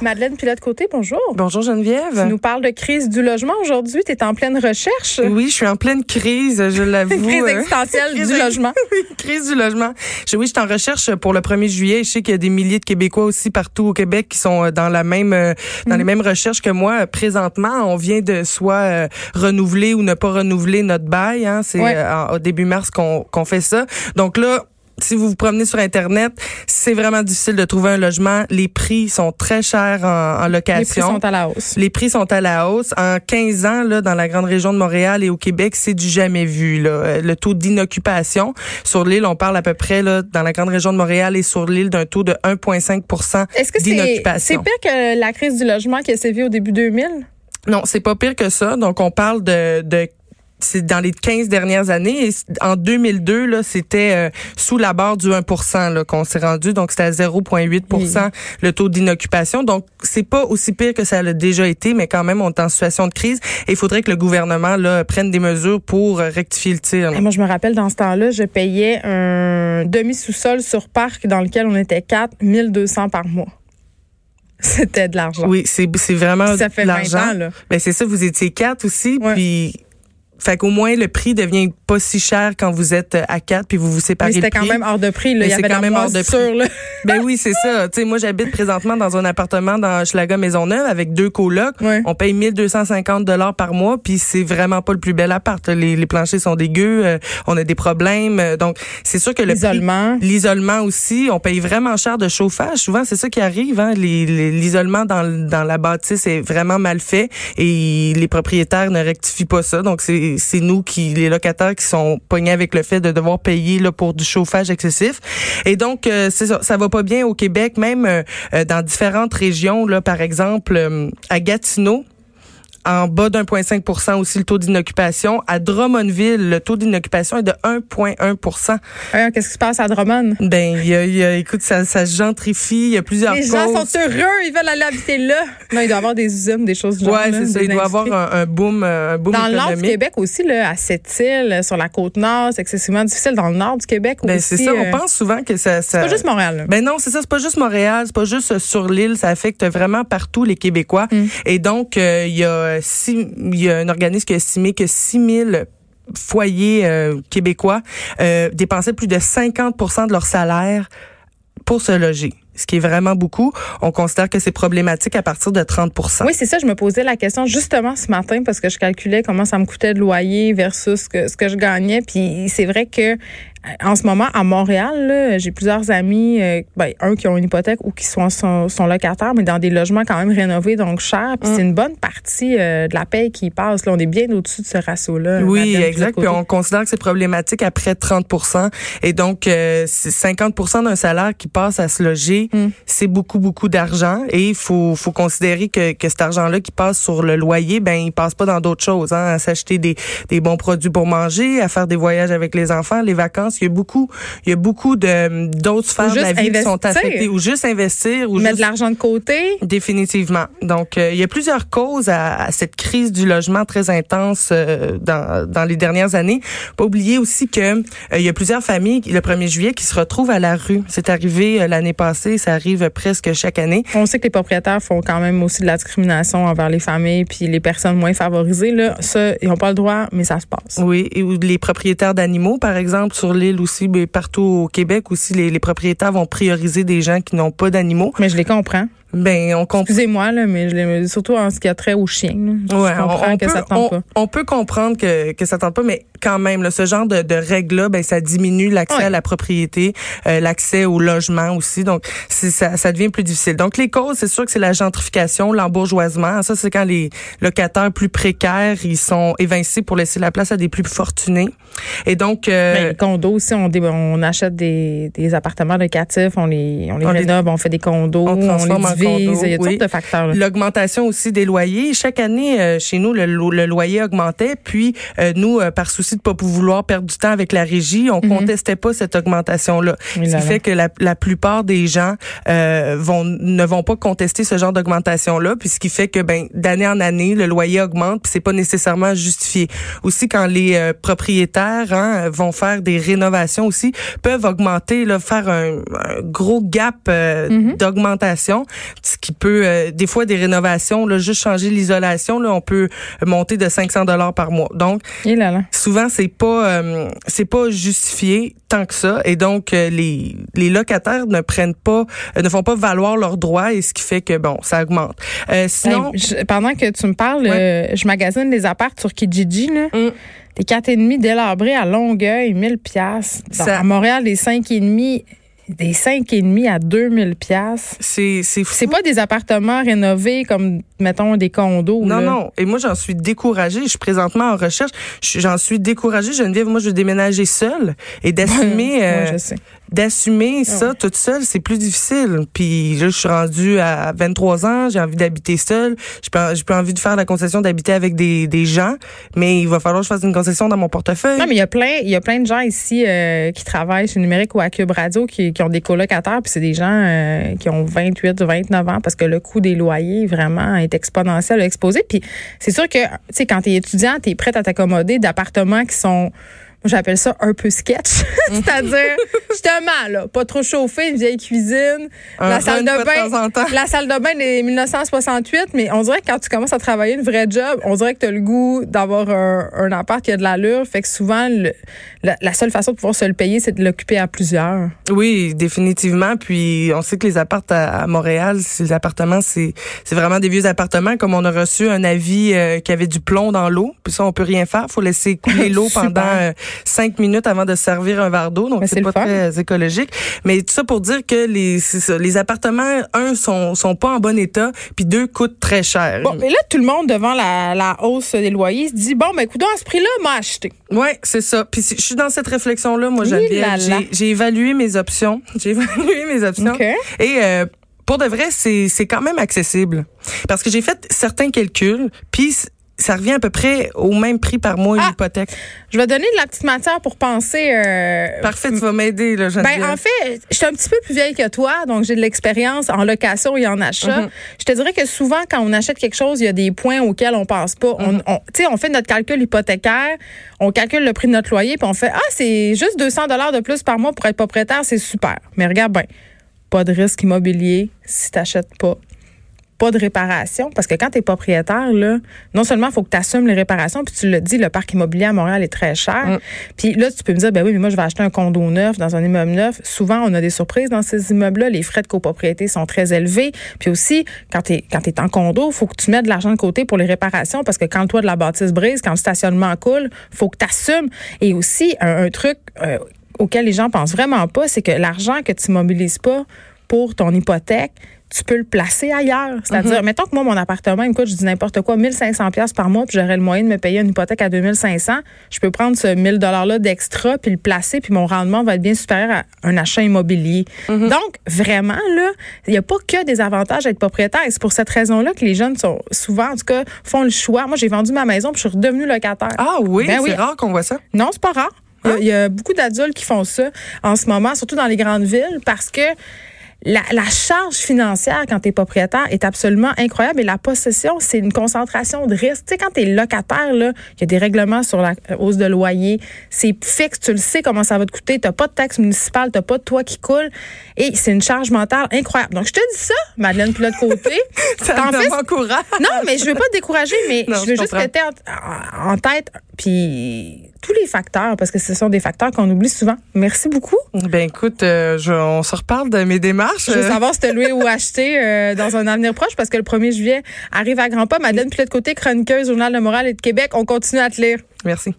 Madeleine Pilote-Côté, bonjour. Bonjour Geneviève. Tu nous parles de crise du logement aujourd'hui. Tu es en pleine recherche. Oui, je suis en pleine crise, je l'avoue. crise existentielle Crise du logement. oui, crise du logement. Je, oui, je suis en recherche pour le 1er juillet. Je sais qu'il y a des milliers de Québécois aussi partout au Québec qui sont euh, dans la même euh, dans les mêmes recherches que moi. Euh, Présentement, on vient de soit euh, renouveler ou ne pas renouveler notre bail. Hein. C'est Ouais. euh, en- au début mars qu'on qu'on fait ça. Donc là, si vous vous promenez sur Internet, c'est vraiment difficile de trouver un logement. Les prix sont très chers en, en location. Les prix sont à la hausse. Les prix sont à la hausse. En 15 ans, là, dans la grande région de Montréal et au Québec, c'est du jamais vu. Là. Euh, Le taux d'inoccupation sur l'île, on parle à peu près là, dans la grande région de Montréal et sur l'île d'un taux de 1,5 Est-ce que c'est pire que la crise du logement qui a sévi au début 2000? Non, c'est pas pire que ça. Donc, on parle de, de c'est dans les 15 dernières années. Et en 2002, là, c'était euh, sous la barre du 1% là, qu'on s'est rendu. Donc, c'était à 0,8 Oui. le taux d'inoccupation. Donc, c'est pas aussi pire que ça l'a déjà été, mais quand même, on est en situation de crise. Et il faudrait que le gouvernement là, prenne des mesures pour euh, rectifier le tir. là. Et moi, je me rappelle, dans ce temps-là, je payais un demi-sous-sol sur parc dans lequel on était 4, 1200 par mois. C'était de l'argent. Oui, c'est c'est vraiment ça fait de 20 l'argent. ans, là. Ben c'est ça, vous étiez quatre aussi, Ouais. puis fait qu'au moins le prix devient pas si cher quand vous êtes euh, à quatre puis vous vous séparez Mais c'était prix. quand même hors de prix. Là. Il y c'est avait quand même hors de moisissure, là. Ben oui, c'est ça. Tu sais, moi j'habite présentement dans un appartement dans Schlaga Maisonneuve avec deux colocs. Ouais. On paye 1250 dollars par mois puis c'est vraiment pas le plus bel appart. Les, les planchers sont dégueux, euh, on a des problèmes. euh, donc c'est sûr que le prix- L'isolement. L'isolement aussi, on paye vraiment cher de chauffage. Souvent, c'est ça qui arrive. Hein? L'isolement dans, dans la bâtisse est vraiment mal fait et les propriétaires ne rectifient pas ça. Donc, c'est c'est nous, qui les locataires, qui sont pognés avec le fait de devoir payer là, pour du chauffage excessif. Et donc, euh, c'est ça, ça va pas bien au Québec, même euh, euh, dans différentes régions. Là, par exemple, euh, à Gatineau, en bas d'1,5 aussi le taux d'inoccupation. À Drummondville, le taux d'inoccupation est de 1,1 Voyons, Qu'est-ce qui se passe à Drummond? ben, y a, y a- écoute, ça, ça gentrifie. Il y a plusieurs Les gens sont heureux, ils veulent aller habiter là. Non, il doit y avoir des usines, des choses du genre. Là, c'est ça. Il doit y avoir un, un boom, euh, un boom Dans le nord du. Québec aussi, là, à Sept-Îles, sur la côte nord, c'est excessivement difficile. Dans le nord du Québec Ben, aussi. c'est ça. euh, On pense souvent que ça. ça C'est pas juste Montréal. là. Ben non, c'est ça. C'est pas juste Montréal, c'est pas juste euh, sur l'île. Ça affecte vraiment partout les Québécois. Mm. Et donc, euh, il y a il y a un organisme qui a estimé que 6000 foyers euh, québécois euh, dépensaient plus de 50% de leur salaire pour se loger. Ce qui est vraiment beaucoup. On considère que c'est problématique à partir de 30% Oui, c'est ça. Je me posais la question justement ce matin parce que je calculais comment ça me coûtait de loyer versus ce que, ce que je gagnais. Puis c'est vrai que en ce moment, à Montréal, j'ai plusieurs amis, euh, ben, un qui ont une hypothèque ou qui sont, sont, sont locataires, mais dans des logements quand même rénovés, donc chers. Puis c'est une bonne partie euh, de la paye qui passe. Là, on est bien au-dessus de ce ratio-là. Oui, exact. Puis on considère que c'est problématique après 30% Et donc, euh, c'est 50% d'un salaire qui passe à se loger, Mm. c'est beaucoup, beaucoup d'argent. Et il faut, faut considérer que, que cet argent-là qui passe sur le loyer, ben il passe pas dans d'autres choses. Hein, à s'acheter des, des bons produits pour manger, à faire des voyages avec les enfants, les vacances. Il y a beaucoup, il y a beaucoup de d'autres sphères de la vie qui sont affectées. Ou juste investir. Ou Mettre juste de l'argent de côté. Définitivement. Donc, euh, il y a plusieurs causes à, à cette crise du logement très intense euh, dans, dans les dernières années. Pas oublier aussi que euh, il y a plusieurs familles le 1er juillet qui se retrouvent à la rue. C'est arrivé l'année passée, ça arrive presque chaque année. On sait que les propriétaires font quand même aussi de la discrimination envers les familles puis les personnes moins favorisées. Là, ça, ils n'ont pas le droit, mais ça se passe. Oui, et ou les propriétaires d'animaux, par exemple, sur aussi, mais partout au Québec aussi, les, les propriétaires vont prioriser des gens qui n'ont pas d'animaux. Mais je les comprends. Ben, on comprend. Excusez-moi, là, mais je surtout en ce qui a trait aux chiens. Je Ouais, comprends on, on que peut, ça tente on, pas. on peut comprendre que, que ça tente pas, mais quand même, là, ce genre de, de règles-là, ben, ça diminue l'accès Ouais. à la propriété, euh, l'accès au logement aussi. Donc, ça, ça devient plus difficile. Donc, les causes, c'est sûr que c'est la gentrification, l'embourgeoisement. Ça, c'est quand les locataires plus précaires, ils sont évincés pour laisser la place à des plus fortunés. Et donc, euh, Ben, les condos aussi, on, dé- on achète des, des appartements locatifs, on les, on les rénove, on fait des condos, on on, transforme en les divise. condos, Il y a toutes oui. de facteurs. L'augmentation aussi des loyers. Chaque année, euh, chez nous, le, lo- le loyer augmentait. Puis, euh, nous, euh, par souci de pas vouloir perdre du temps avec la régie, on contestait pas cette augmentation-là. Oui, Ce qui fait que la, la plupart des gens euh, vont ne vont pas contester ce genre d'augmentation-là. Puis, ce qui fait que, ben, d'année en année, le loyer augmente. Puis, c'est pas nécessairement justifié. Aussi, quand les propriétaires hein, vont faire des rénovations aussi, peuvent augmenter, là, faire un, un gros gap Mhm. d'augmentation. Ce qui peut, euh, des fois, des rénovations, là, juste changer l'isolation, là, on peut monter de 500 dollars par mois. Donc, souvent, c'est pas, euh, c'est pas justifié tant que ça. Et donc, les, les locataires ne prennent pas, ne font pas valoir leurs droits et ce qui fait que, bon, ça augmente. sinon, pendant que tu me parles, je magasine les apparts sur Kijiji, là. Mm. Des 4,5 délabrés à Longueuil, 1000 pièces. À Montréal, des 5,5 des cinq et demi à 2000 pièces. C'est c'est C'est pas des appartements rénovés comme mettons des condos Non non, et moi j'en suis découragée, je suis présentement en recherche, j'en suis découragée, Geneviève, moi je veux déménager seule et d'assumer euh, d'assumer ah ça toute seule, c'est plus difficile. Puis là je suis rendue à 23 ans, j'ai envie d'habiter seule, j'ai pas j'ai pas envie de faire la concession d'habiter avec des, des gens, mais il va falloir que je fasse une concession dans mon portefeuille. Non, mais il y a plein il y a plein de gens ici euh, qui travaillent chez Numérique ou à Cube Radio qui qui ont des colocataires, puis c'est des gens euh, qui ont 28, 29 ans, parce que le coût des loyers vraiment est exponentiel, exposé. Puis c'est sûr que, tu sais, quand tu es étudiant, tu es prête à t'accommoder d'appartements qui sont j'appelle ça un peu sketch. C'est-à-dire, justement, là, pas trop chauffé, une vieille cuisine, la salle de bain. La salle de bain des 1968, mais on dirait que quand tu commences à travailler une vraie job, on dirait que tu as le goût d'avoir un, un, appart qui a de l'allure. Fait que souvent, la, seule façon de pouvoir se le payer, c'est de l'occuper à plusieurs. Oui, définitivement. Puis on sait que les appartements à, Montréal, ces appartements, c'est vraiment des vieux appartements. Comme on a reçu un avis euh, qui avait du plomb dans l'eau, puis ça, on peut rien faire. faut laisser couler l'eau pendant euh, cinq minutes avant de servir un verre d'eau, donc c'est pas très écologique. Mais tout ça pour dire que les les appartements, un, sont sont pas en bon état, puis deux, coûtent très cher. Bon, mais là, tout le monde devant la, la hausse des loyers se dit bon, ben écoute, à ce prix-là, m'a acheté. Ouais, c'est ça. Puis je suis dans cette réflexion là, moi. J'ai évalué mes options. J'ai évalué mes options. Et euh, pour de vrai, c'est quand même accessible parce que j'ai fait certains calculs, puis ça revient à peu près au même prix par mois une ah! hypothèque. Je vais donner de la petite matière pour penser. Euh, Parfait, tu vas m'aider là, Ben en fait, je suis un petit peu plus vieille que toi, donc j'ai de l'expérience en location et en achat. Mhm. Je te dirais que souvent quand on achète quelque chose, il y a des points auxquels on pense pas. On, mhm. tu sais, on fait notre calcul hypothécaire, on calcule le prix de notre loyer, puis on fait ah c'est juste 200 dollars de plus par mois pour être propriétaire, c'est super. Mais regarde bien, pas de risque immobilier si tu n'achètes pas pas de réparation. Parce que quand tu es propriétaire, là, non seulement il faut que tu assumes les réparations, puis tu le dis, le parc immobilier à Montréal est très cher. Mm. Puis là, tu peux me dire, ben oui, mais moi, je vais acheter un condo neuf dans un immeuble neuf. Souvent, on a des surprises dans ces immeubles-là. Les frais de copropriété sont très élevés. Puis aussi, quand tu es, quand es en condo, il faut que tu mettes de l'argent de côté pour les réparations parce que quand le toit de la bâtisse brise, quand le stationnement coule, faut que tu assumes. Et aussi, un, truc euh, auquel les gens pensent vraiment pas, c'est que l'argent que tu mobilises pas pour ton hypothèque, tu peux le placer ailleurs. C'est-à-dire, mhm. mettons que moi, mon appartement, écoute, je dis n'importe quoi, 1500 pièces par mois, puis j'aurais le moyen de me payer une hypothèque à 2500. Je peux prendre ce 1000 $-là d'extra, puis le placer, puis mon rendement va être bien supérieur à un achat immobilier. Mhm. Donc, vraiment, là, il n'y a pas que des avantages à être propriétaire. c'est pour cette raison-là que les jeunes sont souvent, en tout cas, font le choix. Moi, j'ai vendu ma maison, puis je suis redevenue locataire. Ah oui, ben c'est rare qu'on voit ça. Non, c'est pas rare. Il y, a beaucoup d'adultes qui font ça en ce moment, surtout dans les grandes villes, parce que la, la, charge financière quand tu es propriétaire est absolument incroyable et la possession, c'est une concentration de risque. Tu sais, quand tu es locataire, il y a des règlements sur la hausse de loyer. C'est fixe, tu le sais comment ça va te coûter. Tu pas de taxe municipale, tu pas de toit qui coule. Et c'est une charge mentale incroyable. Donc, je te dis ça, Madeleine, puis l'autre côté. ça me Non, mais je veux pas te décourager, mais je veux juste que tu en, en tête puis tous les facteurs, parce que ce sont des facteurs qu'on oublie souvent. Merci beaucoup. Ben écoute, euh, je, on se reparle de mes démarches. Je veux savoir si tu loué ou acheté euh, dans un avenir proche, parce que le 1er juillet arrive à grands pas. Madeleine de côté chroniqueuse, Journal de Morale et de Québec. On continue à te lire. Merci.